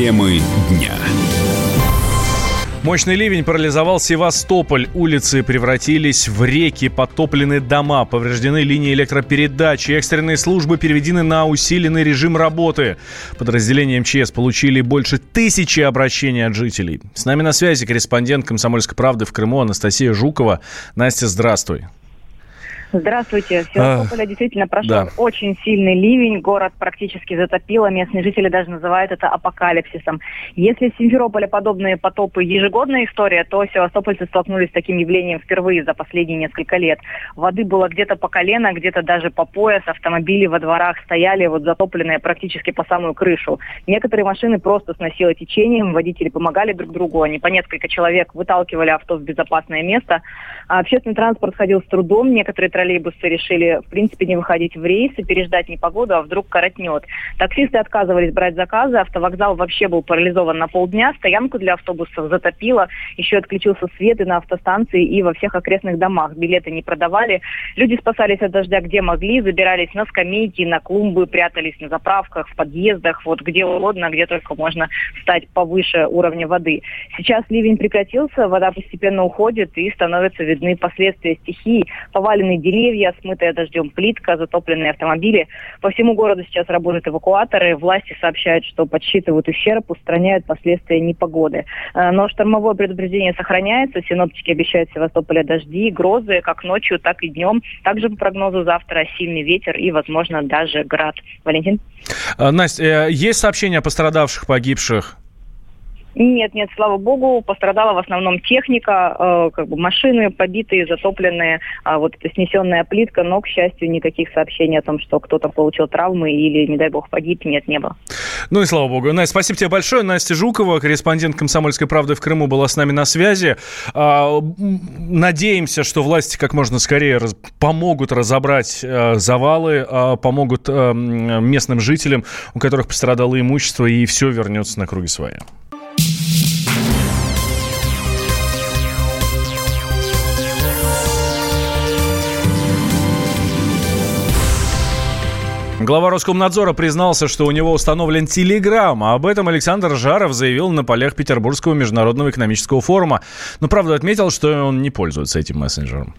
Темы дня. Мощный ливень парализовал Севастополь. Улицы превратились в реки, потоплены дома, повреждены линии электропередачи. Экстренные службы переведены на усиленный режим работы. Подразделения МЧС получили больше тысячи обращений от жителей. С нами на связи корреспондент «Комсомольской правды» в Крыму Анастасия Жукова. Настя, здравствуй. Здравствуйте. В Севастополе а, действительно прошел да. очень сильный ливень. Город практически затопило. Местные жители даже называют это апокалипсисом. Если в Симферополе подобные потопы ежегодная история, то севастопольцы столкнулись с таким явлением впервые за последние несколько лет. Воды было где-то по колено, где-то даже по пояс. Автомобили во дворах стояли вот затопленные практически по самую крышу. Некоторые машины просто сносило течением. Водители помогали друг другу. Они по несколько человек выталкивали авто в безопасное место. А общественный транспорт ходил с трудом. Некоторые троллейбусы решили, в принципе, не выходить в рейсы, переждать непогоду, а вдруг коротнет. Таксисты отказывались брать заказы, автовокзал вообще был парализован на полдня, стоянку для автобусов затопило, еще отключился свет и на автостанции, и во всех окрестных домах. Билеты не продавали. Люди спасались от дождя где могли, забирались на скамейки, на клумбы, прятались на заправках, в подъездах, вот где угодно, где только можно встать повыше уровня воды. Сейчас ливень прекратился, вода постепенно уходит и становятся видны последствия стихии, поваленные деревья, смытая дождем плитка, затопленные автомобили. По всему городу сейчас работают эвакуаторы. Власти сообщают, что подсчитывают ущерб, устраняют последствия непогоды. Э, но штормовое предупреждение сохраняется. Синоптики обещают в Севастополе дожди, грозы как ночью, так и днем. Также по прогнозу завтра сильный ветер и, возможно, даже град. Валентин? Э, Настя, э, есть сообщения о пострадавших, погибших? Нет, нет, слава богу, пострадала в основном техника, э, как бы машины побитые, затопленные, а вот эта снесенная плитка, но, к счастью, никаких сообщений о том, что кто-то получил травмы или, не дай бог, погиб, нет, не было. Ну и слава богу. Настя, спасибо тебе большое. Настя Жукова, корреспондент «Комсомольской правды» в Крыму, была с нами на связи. А, надеемся, что власти как можно скорее помогут разобрать а, завалы, а, помогут а, местным жителям, у которых пострадало имущество, и все вернется на круги своя. Глава Роскомнадзора признался, что у него установлен Телеграм, а об этом Александр Жаров заявил на полях Петербургского международного экономического форума. Но, правда, отметил, что он не пользуется этим мессенджером.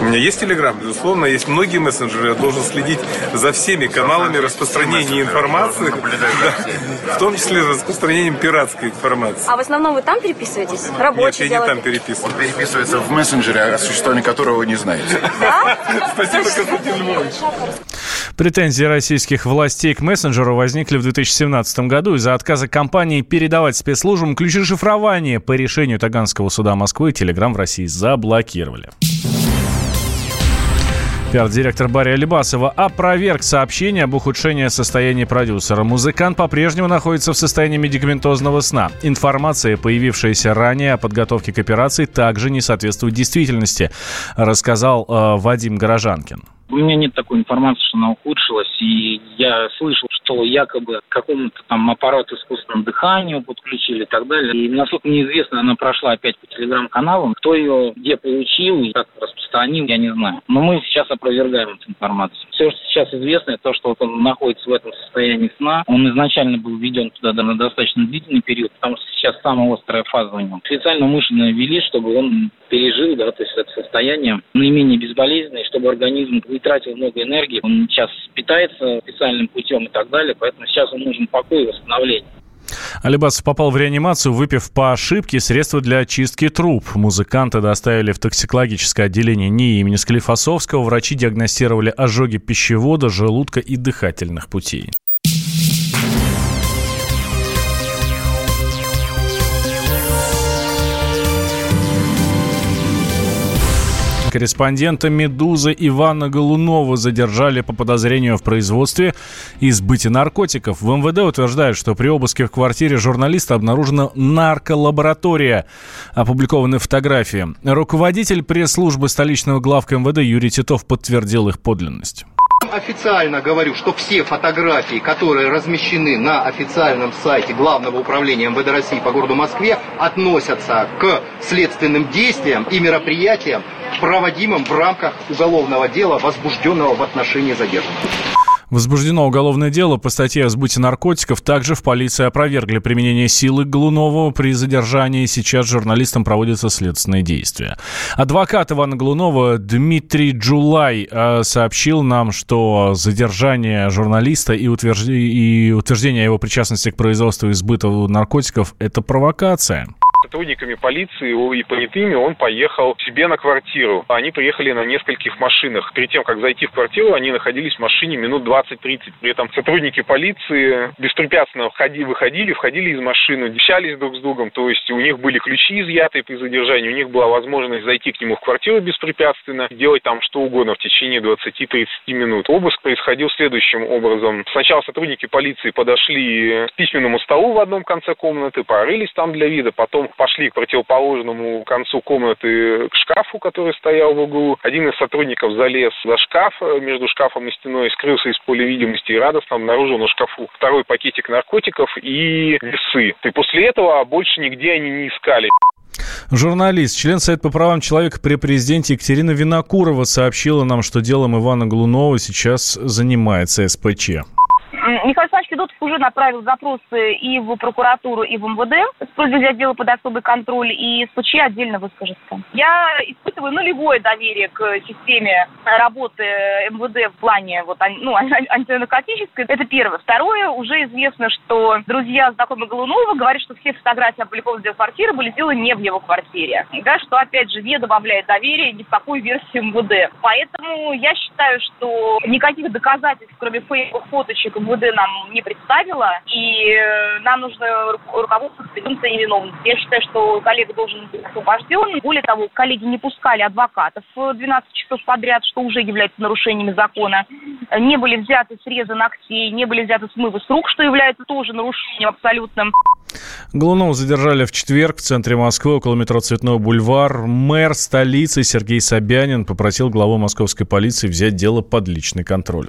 У меня есть Телеграм, безусловно, есть многие мессенджеры. Я должен следить за всеми каналами распространения информации, да, в том числе за распространением пиратской информации. А в основном вы там переписываетесь? Рабочий Нет, я не там переписываюсь. Он переписывается в мессенджере, о существовании которого вы не знаете. Да? Спасибо, Константин Львович. Претензии российских властей к мессенджеру возникли в 2017 году из-за отказа компании передавать спецслужбам ключи шифрования. По решению Таганского суда Москвы Телеграм в России заблокировали. Пиар-директор Барри Алибасова опроверг сообщение об ухудшении состояния продюсера. Музыкант по-прежнему находится в состоянии медикаментозного сна. Информация, появившаяся ранее о подготовке к операции, также не соответствует действительности, рассказал э, Вадим Горожанкин. У меня нет такой информации, что она ухудшилась, и я слышал, что якобы какому-то там аппарату искусственного дыхания подключили и так далее. И насколько мне известно, она прошла опять по телеграм-каналам. Кто ее где получил и как распространил, я не знаю. Но мы сейчас опровергаем эту информацию. Все, что сейчас известно, это то, что вот он находится в этом состоянии сна. Он изначально был введен туда на достаточно длительный период, потому что сейчас самая острая фаза у него. Специально умышленно ввели, чтобы он пережил, да, то есть это состояние наименее безболезненное, чтобы организм не тратил много энергии. Он сейчас питается специальным путем и так далее, поэтому сейчас он нужен покой и восстановление. Алибасов попал в реанимацию, выпив по ошибке средства для очистки труб. Музыканта доставили в токсикологическое отделение НИИ имени Склифосовского. Врачи диагностировали ожоги пищевода, желудка и дыхательных путей. Корреспондента «Медузы» Ивана Голунова задержали по подозрению в производстве и наркотиков. В МВД утверждают, что при обыске в квартире журналиста обнаружена нарколаборатория. Опубликованы фотографии. Руководитель пресс-службы столичного главка МВД Юрий Титов подтвердил их подлинность. Официально говорю, что все фотографии, которые размещены на официальном сайте Главного управления МВД России по городу Москве, относятся к следственным действиям и мероприятиям, проводимым в рамках уголовного дела, возбужденного в отношении задержанных. Возбуждено уголовное дело по статье о сбыте наркотиков. Также в полиции опровергли применение силы Глунова при задержании. Сейчас журналистам проводятся следственные действия. Адвокат Ивана Глунова Дмитрий Джулай э, сообщил нам, что задержание журналиста и, утвержд... и утверждение его причастности к производству и сбыту наркотиков – это провокация сотрудниками полиции и понятыми он поехал себе на квартиру. Они приехали на нескольких машинах. Перед тем, как зайти в квартиру, они находились в машине минут 20-30. При этом сотрудники полиции беспрепятственно входили, выходили, входили из машины, общались друг с другом. То есть у них были ключи изъяты при задержании, у них была возможность зайти к нему в квартиру беспрепятственно, делать там что угодно в течение 20-30 минут. Обыск происходил следующим образом. Сначала сотрудники полиции подошли к письменному столу в одном конце комнаты, порылись там для вида, потом пошли к противоположному концу комнаты к шкафу, который стоял в углу. Один из сотрудников залез за шкаф э, между шкафом и стеной, скрылся из поля видимости и радостно обнаружил на шкафу второй пакетик наркотиков и весы. И после этого больше нигде они не искали. Журналист, член Совета по правам человека при президенте Екатерина Винокурова сообщила нам, что делом Ивана Глунова сейчас занимается СПЧ. Александрович Федотов уже направил запросы и в прокуратуру, и в МВД с просьбой взять дело под особый контроль, и СПЧ отдельно выскажется. Я испытываю нулевое доверие к системе работы МВД в плане вот, ну, антинаркотической. Это первое. Второе, уже известно, что друзья знакомые Голунова говорят, что все фотографии опубликованные в квартиры были сделаны не в его квартире. Да, что, опять же, не добавляет доверия ни в какую версию МВД. Поэтому я считаю, что никаких доказательств, кроме фейковых фоточек МВД нам не представила, и э, нам нужно руководствоваться презумпцией невиновности. Я считаю, что коллега должен быть освобожден. Более того, коллеги не пускали адвокатов 12 часов подряд, что уже является нарушениями закона. Не были взяты срезы ногтей, не были взяты смывы с рук, что является тоже нарушением абсолютным. Глунова задержали в четверг в центре Москвы около метро Цветной бульвар. Мэр столицы Сергей Собянин попросил главу московской полиции взять дело под личный контроль.